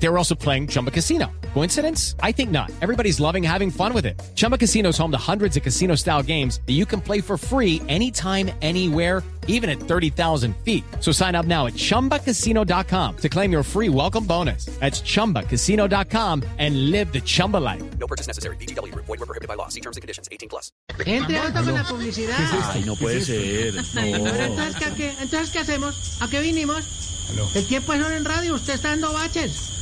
They were also playing Chumba Casino. Coincidence? I think not. Everybody's loving having fun with it. Chumba Casino is home to hundreds of casino style games that you can play for free anytime, anywhere, even at 30,000 feet. So sign up now at chumbacasino.com to claim your free welcome bonus. That's chumbacasino.com and live the Chumba life. No purchase necessary. BGW. Void were prohibited by law. See terms and conditions. 18 plus. Entre alto con la publicidad. Ay, no puede ser. Pero No. entonces, ¿qué, qué- entonces, ¿qué hacemos? ¿A qué vinimos? El tiempo es hora en radio, usted está dando baches.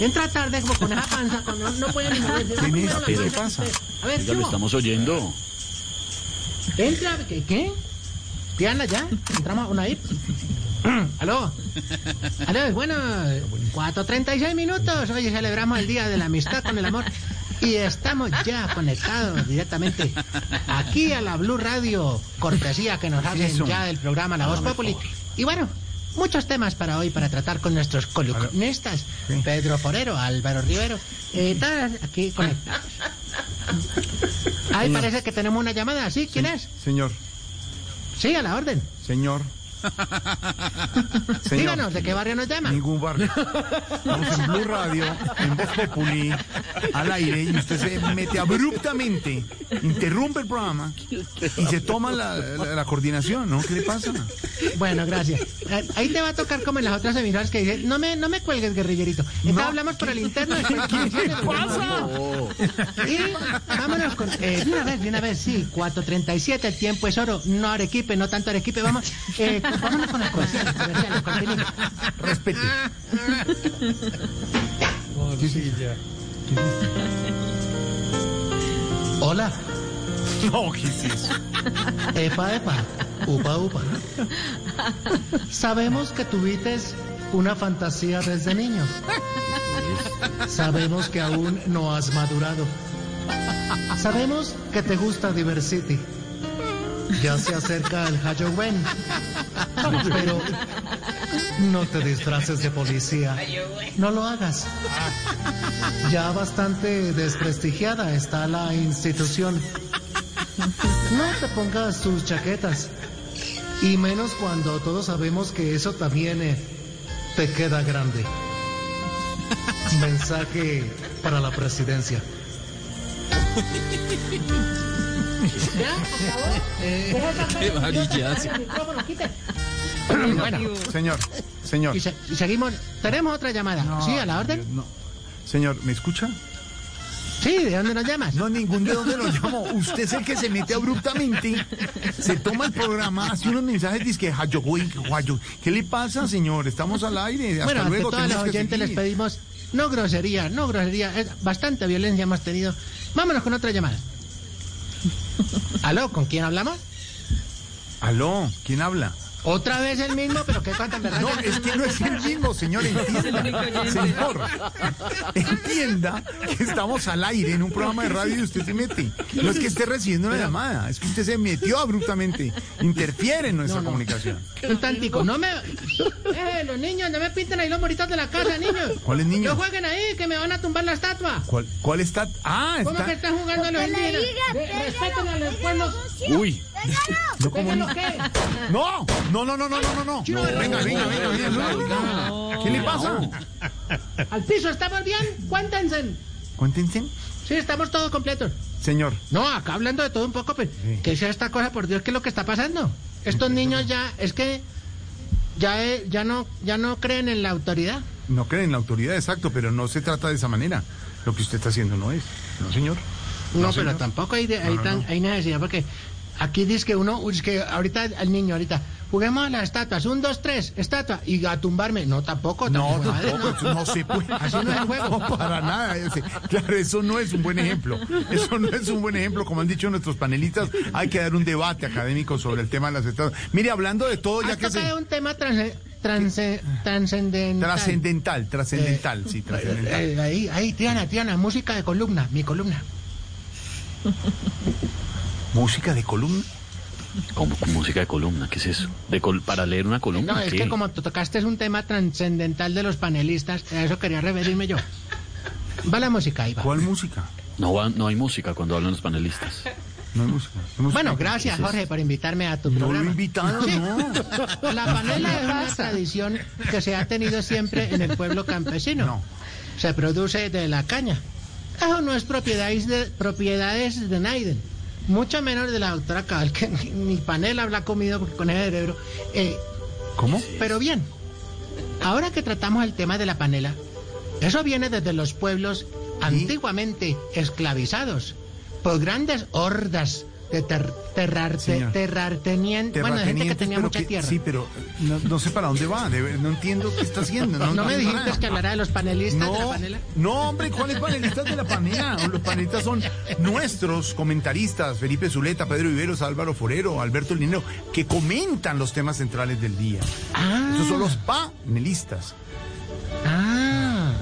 Entra tarde como con esa panza, cuando no puede ni moverse. ¿Quién es? ¿Qué pasa? A ver, Oiga, ¿qué lo estamos oyendo. Entra, ¿qué? ¿Qué? Diana, ya. Entramos a una IP. Aló. Aló, bueno. 4.36 minutos. Hoy celebramos el Día de la Amistad con el Amor. Y estamos ya conectados directamente aquí a la Blue Radio, cortesía que nos hacen ya del programa La Voz Populi. Y bueno, muchos temas para hoy para tratar con nuestros columnistas. Pedro Forero, Álvaro Rivero. Eh, aquí conectados. Ahí parece que tenemos una llamada. ¿Sí? ¿Quién es? Señor, Sí, a la orden. señor. Señor, Díganos, ¿de qué barrio nos llama? ningún barrio. Estamos en Blue Radio, en Voz Populi, al aire, y usted se mete abruptamente, interrumpe el programa y se toma la, la- la coordinación, ¿no? ¿Qué le pasa? Bueno, gracias. Eh, Ahí te va a tocar como en las otras emisoras que dicen, no me, no me cuelgues, guerrillerito. Entonces hablamos por el interno. ¿Qué le pasa? Y vámonos con... eh, de una vez, de una vez, sí. 4.37, el tiempo es oro. No Arequipe, no tanto Arequipe. Vamos, eh, vámonos con comerciales, continúe. Respete. Hola, No, ¿qué es eso? epa, epa, upa, upa. Sabemos que tuviste una fantasía desde niño. Sabemos que aún no has madurado. Sabemos que te gusta Diversity. Ya se acerca el Halloween. Pero no te disfraces de policía. No lo hagas. Ya bastante desprestigiada está la institución. No te pongas tus chaquetas. Y menos cuando todos sabemos que eso también eh, te queda grande. Mensaje para la presidencia. Qué. Bueno, Señor, señor. y, se- y seguimos. Tenemos otra llamada. No, ¿Sí, a la orden? No. Señor, ¿me escucha? Sí, ¿de dónde nos llamas? No, ningún de dónde lo llamo. Usted es el que se mete abruptamente, se toma el programa, hace unos mensajes, dice que ¿Qué le pasa, señor? Estamos al aire. Hasta bueno, ante luego. todos los oyentes les pedimos no grosería, no grosería. Es bastante violencia hemos tenido. Vámonos con otra llamada. ¿Aló? ¿Con quién hablamos? Aló, ¿quién habla? Otra vez el mismo, pero qué cosa verdad. No, es que no es el mismo, señor, entienda. Señor, entienda que estamos al aire en un programa de radio y usted se mete. No es que esté recibiendo una llamada, es que usted se metió abruptamente, interfiere en nuestra No, no. comunicación. Un tantico, no me... Eh, los niños, no me pinten ahí los moritos de la casa, niños. ¿Cuáles niños? No jueguen ahí, que me van a tumbar la estatua. ¿Cuál, cuál está? Ah, ¿Cómo que está. están jugando los Respeten a los pueblos. Uy, No, ¿cómo ¿Déjenlo no? qué? No, no, no, no, no, no, no, no. Chino, Venga, venga, venga, venga. no, no. ¿Qué le pasa? Al piso, ¿estamos bien? Cuéntense. Cuéntense. Sí, estamos todos completos. Señor, No, acá hablando de todo un poco, pues, ¿qué sea esta cosa, por Dios, qué es lo que está pasando? Estos niños ya, es que ya, eh, ya no, ya no creen en la autoridad. no creen en la autoridad, exacto, pero no se trata de esa manera. Lo que usted está haciendo no es. No, señor. No, No, pero señor. tampoco hay, de- hay, no, tan- no. hay necesidad, porque aquí dice que uno, es que ahorita el niño, ahorita, juguemos a las estatuas, un, dos, tres, estatua, y a tumbarme. No, tampoco, No, tampoco. madre, tampoco, eso no se puede. Así no es el juego. No, para nada. claro, eso no es un buen ejemplo. Eso no es un buen ejemplo. Como han dicho nuestros panelistas, hay que dar un debate académico sobre el tema de las estatuas. Mire, hablando de todo, ya que se... un tema transe- transe- trascendental. Trascendental, trascendental, sí, trascendental. Eh, ahí, ahí, Triana, Triana, música de columna, mi columna. ¿Música de columna? como con música de columna, ¿qué es eso? De col- para leer una columna. No, es ¿qué? que como tú tocaste es un tema trascendental de los panelistas, a eso quería referirme yo. Va la música, va. ¿Cuál música? No, va- no hay música cuando hablan los panelistas. No hay música. no hay música. Bueno, gracias Jorge por invitarme a tu No lo he programa. invitado, Sí. no. La panela es una tradición que se ha tenido siempre en el pueblo campesino. No. Se produce de la caña. Eso no es propiedades de, propiedades de Naiden. Mucho menos de la doctora Cabal, que ni, panela habrá comido con ese cerebro. Eh, ¿Cómo? pero bien, ahora que tratamos el tema de la panela, eso viene desde los pueblos antiguamente esclavizados por grandes hordas de ter, terrar- Señor. terrartenien- bueno, de gente que tenía mucha que- tierra. Sí, pero no, no sé para dónde va. de no entiendo qué está haciendo. No, ¿No me dijiste que hablará de los panelistas de la No, panela? no, hombre, ¿cuáles panelistas de la panela? Los panelistas son nuestros comentaristas, Felipe Zuleta, Pedro Viveros, Álvaro Forero, Alberto Linero, que comentan los temas centrales del día. Ah, Esos son los panelistas.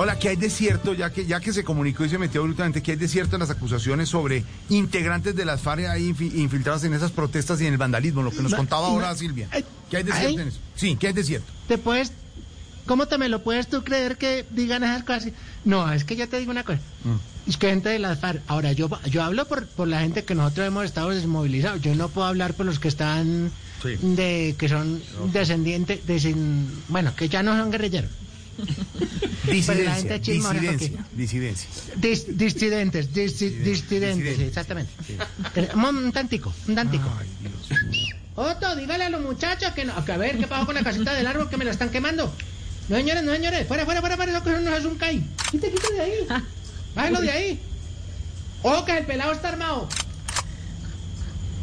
Hola, ¿qué hay de cierto, ya que, ya que se comunicó y se metió brutalmente, qué hay de cierto en las acusaciones sobre integrantes de las FARC ahí infi- infiltrados en esas protestas y en el vandalismo, lo que nos No, contaba ahora. Silvia? Ay, ¿Qué hay de ay. cierto en eso? Sí, ¿qué hay de cierto? ¿Te puedes, cómo te me lo puedes tú creer que digan esas cosas? No, es que yo te digo una cosa. Mm. Es que gente de las FARC. Ahora, yo, yo hablo por, por la gente que nosotros hemos estado desmovilizados. Yo no puedo hablar por los que están Sí. de que son descendientes, de sin- bueno, que ya no son guerrilleros. Disidencia, disidencia, disidencia. Dis- disidentes, disi- disidentes, exactamente. Un, un tantico, un tantico. Otto, dígale a los muchachos que no. Que a ver, ¿qué pasó con la casita del árbol que me la están quemando? No, señores, no, señores. Fuera, fuera, fuera, fuera. Eso que no es un CAI. Quite, quite de ahí. Bájalo de ahí. Ojo, que el pelado está armado.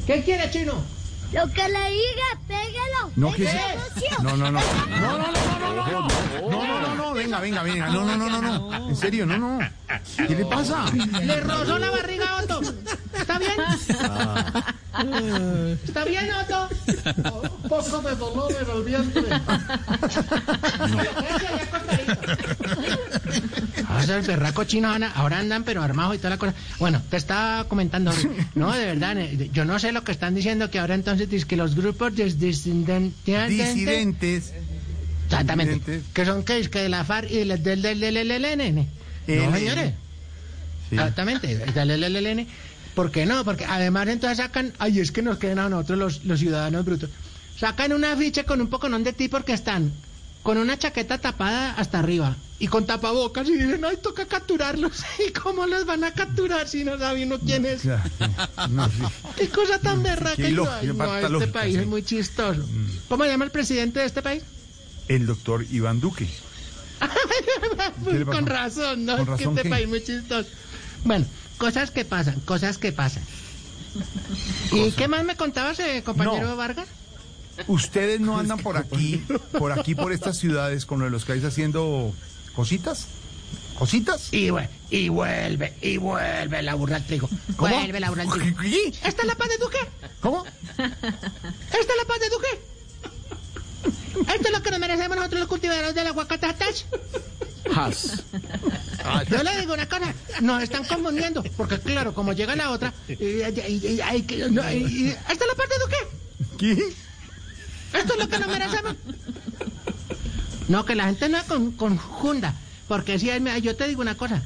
¿Qué quiere, chino? Lo que le diga, pégalo. No, sí. No, no, no. No, no, no, no, no, no. No, no, no, no. Venga, venga, venga. No, no, no, no, no. En serio, no, no. ¿Qué le pasa? Le rozó la barriga a Otto. ¿Está bien? ¿Está bien, Otto? Un poco de dolor en el vientre. Ah, esos berracos chinos ahora- ahora andan pero armados y toda la cosa. Bueno, te estaba comentando, no, de verdad, yo no sé lo que están diciendo que ahora entonces dice que los grupos dis- disidentes, Disidentes. exactamente, que son que, que de la FARC y del del del. No, señores. Sí. Exactamente, del LLN. ¿Por qué no? Porque además entonces sacan, ay, es que nos quedan a nosotros los, los ciudadanos brutos. Sacan una afiche con un poconón de ti porque están con una chaqueta tapada hasta arriba y con tapabocas y dicen, ay, toca capturarlos. ¿Y cómo los van a capturar si no sabe uno quién es? Claro, No, sí. Qué cosa tan berraca. No, este lógica, país sí. es muy chistoso. ¿Cómo se llama el presidente de este país? El doctor Iván Duque. Con razón, ¿no? ¿Con es que razón este qué? país es muy chistoso. Bueno, cosas que pasan, cosas que pasan. ¿Y qué más me contabas, eh, compañero No. Vargas? ¿Ustedes no andan por aquí, por aquí, por estas ciudades con lo de los que vais haciendo cositas? ¿Cositas? Y, vue- y vuelve, y vuelve la burra al trigo. ¿Cómo? Vuelve la burra al trigo. ¿Esta es la paz de Duque? ¿Cómo? ¿Esta es la paz de Duque? ¿Esto es lo que nos merecemos nosotros los cultivadores del aguacate? Has. Yo le digo una cosa, nos están confundiendo, porque claro, como llega la otra, y, no, ¿esta es la paz de Duque? ¿Qué? Esto es lo que nos merecemos. No, que la gente no con, conjunda. Porque si yo te digo una cosa.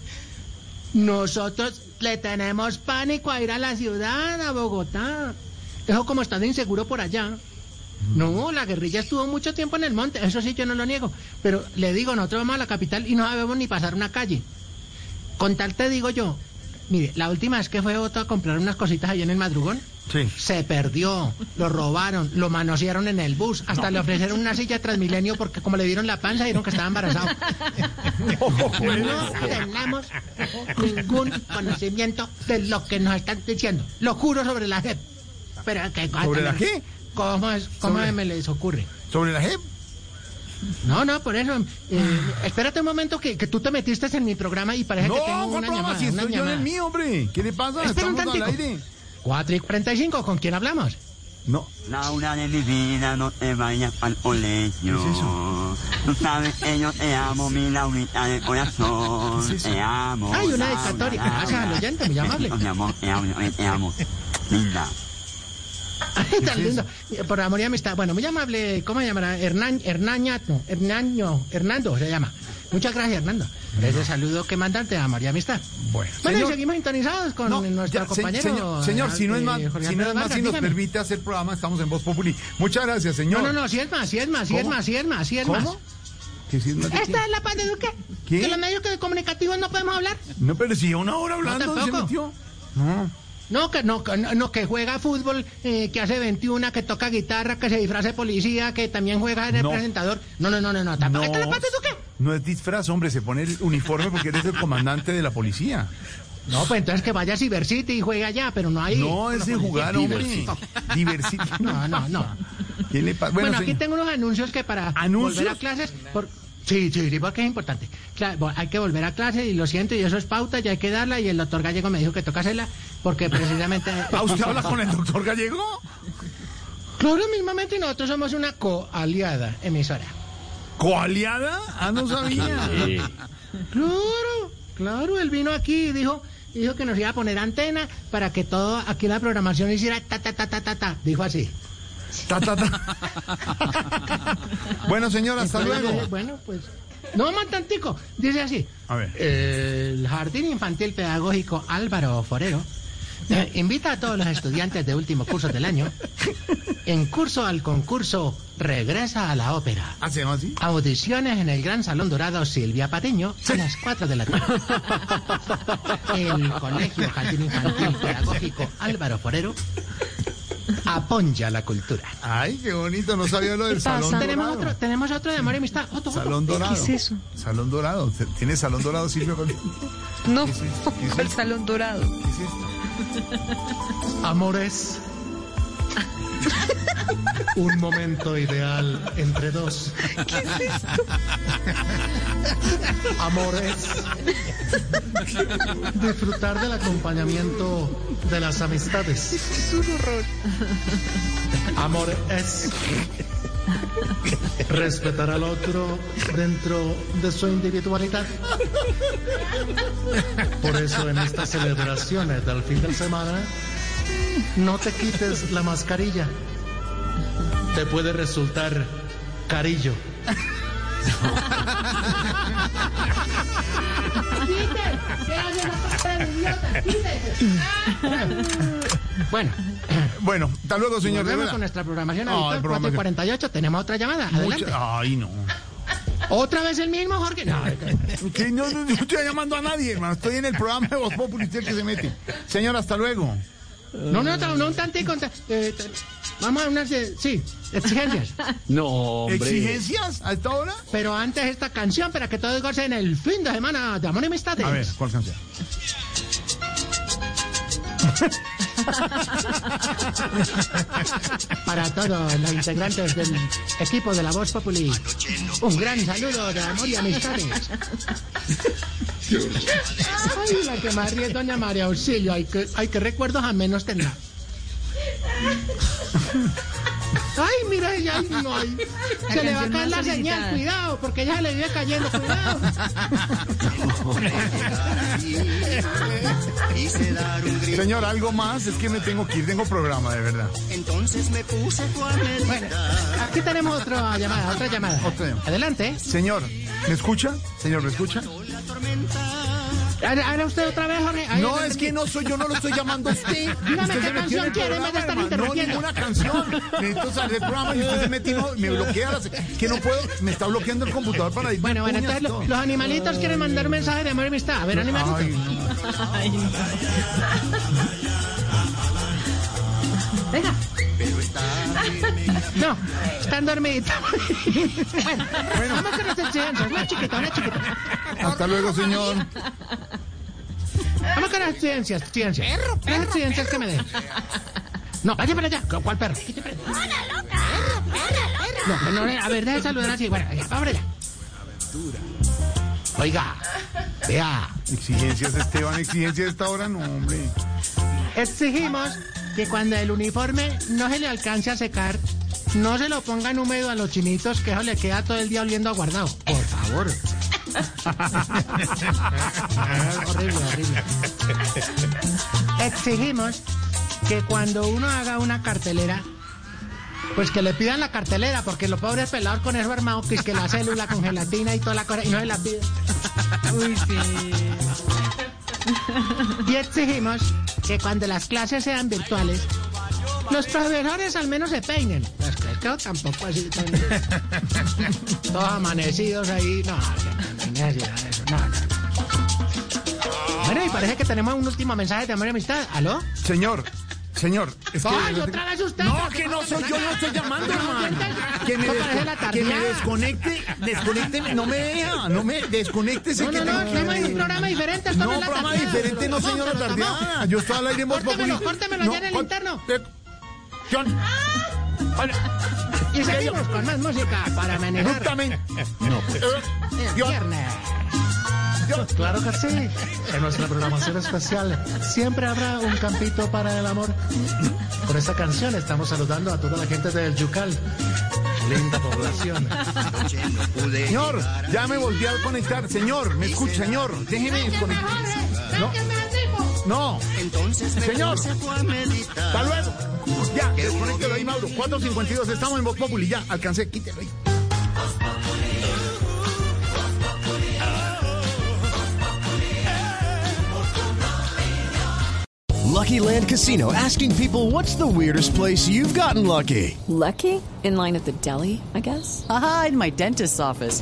Nosotros le tenemos pánico a ir a la ciudad, a Bogotá. Eso como está de inseguro por allá. No, la guerrilla estuvo mucho tiempo en el monte, eso sí yo no lo niego. Pero le digo, nosotros vamos a la capital y no sabemos ni pasar una calle. Con tal te digo yo, mire, la última vez que fue Otto a comprar unas cositas allá en el madrugón, Sí. se perdió, lo robaron, lo manosearon en el bus, hasta le ofrecieron una silla Transmilenio porque como le dieron la panza dijeron que estaba embarazado. No tenemos ningún conocimiento de lo que nos están diciendo. Lo juro sobre la JEP. Pero que ¿Sobre la qué? ¿Cómo, es, cómo Sobre- me les ocurre? ¿Sobre la JEP? No, no, por eso. eh, espérate un momento que, que tú te metiste en mi programa y parece No, que tengo ¿cuál una programa? llamada. Si una estoy yo en el llamada. mío, hombre. ¿Qué le pasa? Espera un Estamos al tantico. aire. 4 y 45, ¿con quién hablamos? No. Laura de mi vida, no te vayas al colegio. ¿Qué es eso? Tú sabes que yo te amo, mi Laurita de corazón. ¿Qué es eso? Te amo. Ay, una Laura, dedicatoria. Laura. Gracias al oyente, muy amable. Mi amor, te amo, te amo. Linda. Ay, tan lindo. Por amor y amistad. Bueno, muy amable, ¿cómo se llamará? Hernán, Hernañato, Hernaño, Hernando se llama. Muchas gracias, Hernando. Ese saludo que mandarte a María Amistad. Bueno, Bueno, señor- y seguimos sintonizados con No, nuestro ya, se- compañero. señor, señor, si no es más, si no es más, si nos permite hacer programa, estamos en Voz Populi. Muchas gracias, señor. No, no, no, si es más, si es más, si es ¿Cómo? más, si es más, si es ¿Cómo? más. ¿Que si es más de qué? Esta es la paz de Duque. ¿Qué? Que los medios comunicativos no podemos hablar. No, pero si una hora hablando se tampoco. metió. No. No, que no, que no, no, que juega fútbol, eh, que hace 21, que toca guitarra, que se disfraza de policía, que también juega de No. presentador. No, no, no, no, no. Tampoco. Es la paz de Duque. no es disfraz, hombre, se pone el uniforme porque eres el comandante de la policía. No, pues entonces que vaya a Cyber City y juegue allá, pero no ahí. No, es de jugar, hombre. Diversión. No, no, no. ¿Qué le? Bueno, aquí tengo unos anuncios que para ¿Anuncios? volver a clases. Por... Sí, sí, sí, porque es importante. Cla- bo- hay que volver a clase y lo siento, y eso es pauta, y hay que darla. Y el doctor Gallego me dijo que toca hacerla porque precisamente. ¿Ah, usted habla con el doctor Gallego? Claro, mismamente, y nosotros somos una coaliada emisora. ¿Coaliada? Ah, no sabía. Claro, claro, él vino aquí y dijo, dijo que nos iba a poner antena para que todo aquí la programación hiciera ta ta ta ta ta ta. Dijo así. Ta, ta, ta. bueno, señor, hasta luego. Bueno, pues. No más tantico. Dice así. A ver. El Jardín Infantil Pedagógico Álvaro Forero eh, invita a todos los estudiantes de último curso del año en curso al concurso Regresa a la Ópera. ¿Hacemos así? Audiciones en el Gran Salón Dorado Silvia Patiño a las 4 de la tarde. El Colegio Jardín Infantil Pedagógico Álvaro Forero apoya la cultura. Ay, qué bonito, no sabía lo del salón Tenemos dorado. otro, tenemos otro de amor y amistad. Otro, otro. Salón dorado. ¿Qué es eso? Salón dorado. ¿Tiene salón dorado, Silvia? ¿Qué No, es esto? ¿Qué es el salón dorado. es esto? Amores. Un momento ideal entre dos. Amores. Disfrutar del acompañamiento de las amistades. Es un horror. Amor es respetar al otro dentro de su individualidad. Por eso en estas celebraciones del fin de semana, no te quites la mascarilla. Te puede resultar carillo. Bueno, Bueno, hasta luego, señor. de volvemos con nuestra programación habitual, programa 4 y 48. Tenemos otra llamada. Adelante. Mucha- Ay, no. ¿Otra vez el mismo, Jorge? No, Que no, no, no estoy llamando a nadie, hermano. Estoy en el programa de Voz Populi, que se mete. Señor, hasta luego. No, no, no, no un tantico. eh, te- vamos a unas, eh, sí, exigencias. no, hombre. ¿Exigencias a esta hora? Pero antes esta canción para que todos gocen el fin de semana de amor y amistades. A ver, ¿cuál canción? Para todos los integrantes del equipo de la Voz Populi, un gran saludo de amor y amistades. Ay, la que más ríe doña María Auxilio. Ay, que, ay, que recuerdos a menos tendrá. Ay, mira, ella, ay, no, ay. Se le va a caer la señal, cuidado, porque ella se le vive cayendo, cuidado. Señor, algo más. Es que me tengo que ir, tengo programa, de verdad. entonces me puse tu Bueno, aquí tenemos otra llamada, otra llamada. Otra llamada. Adelante. Señor, ¿me escucha? Señor, ¿me escucha? ¿Habla usted otra vez, Jorge? Ahí, No, es que no soy yo, no lo estoy llamando a usted. Dígame Usted qué metió canción quiere en vez de estar interrumpiendo. No, ninguna canción. Necesito salir del programa y usted se mete y no, me bloquea. las- que no puedo, me está bloqueando el computador para ir. Bueno, bueno, entonces lo- los animalitos quieren mandar un mensaje de amor y amistad. A ver, animalitos. Ay, no. Venga. No, están dormidos. bueno, vamos con las exigencias. Una chiquita, una chiquita. Hasta luego, señor. Vamos con las exigencias, exigencias. Las exigencias que me den. No, vaya para allá. ¿Cuál perro? Quite para allá. No, no, no, a ver, deje saludar así. Bueno, allá, va para allá. Oiga, vea. Exigencias, Esteban, exigencias de esta hora, no, hombre. Exigimos que cuando el uniforme no se le alcance a secar, no se lo pongan húmedo a los chinitos, que eso le queda todo el día oliendo a guardado. Por favor. Horrible, horrible. Exigimos que cuando uno haga una cartelera, pues que le pidan la cartelera, porque los pobres pelados con eso armado, que es que la célula con gelatina y toda la cosa, y no se la piden. Uy, sí. Y exigimos que cuando las clases sean virtuales, los profesores al menos se peinen. Pues que creo tampoco así. Todos amanecidos ahí. No, no, no, no. Bueno, y parece que tenemos un último mensaje de amor y amistad. ¿Aló? Señor, señor. Es que ¡Ay, otra vez usted! No, que no soy yo, no estoy llamando, hermano. Que me, desco- que me desconecte, desconecte, no me deja, no me desconéctese No, que no, no, estamos en un programa diferente. No, la programa diferente, no, señora. Tardeada. Yo estoy al aire en Voz Córtemelo, córtemelo allá en el interno. John. Y seguimos con más música para manejar Justamente. No, pues. el John. viernes. Claro que sí. En nuestra programación especial siempre habrá un campito para el amor. Con esta canción estamos saludando a toda la gente del Yucal. Linda población. Señor, ya me volví a conectar. Señor, me escucha, señor. Déjeme desconectar. No. No. Entonces me Señor. Hasta luego. Ya, desconéctelo ahí, Mauro. 452, estamos en Voz Populi. Ya, alcancé, quítelo ahí. Lucky Land Casino asking people what's the weirdest place you've gotten lucky? Lucky? In line at the deli, I guess? Aha, in my dentist's office.